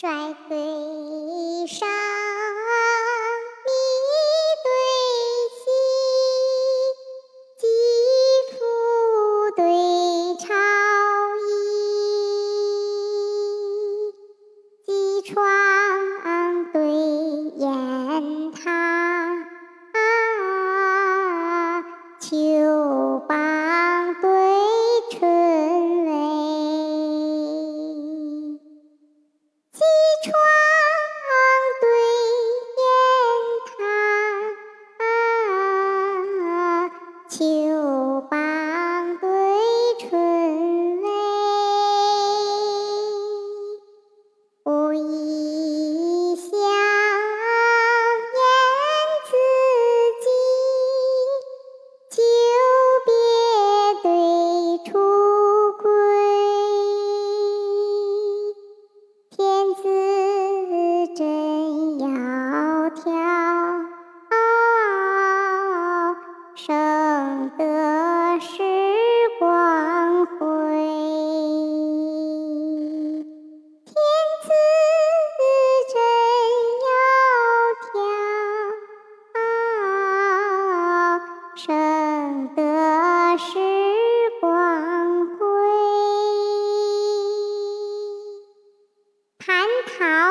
帅对上，密对稀，肌肤对朝衣，机窗对砚塔，秋塔，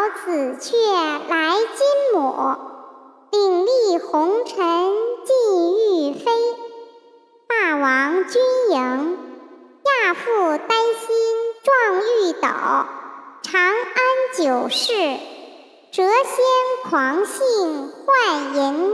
紫鹊来金母，鼎立红尘尽欲飞。霸王军营，亚父丹心壮玉斗。长安九世，谪仙狂信换银。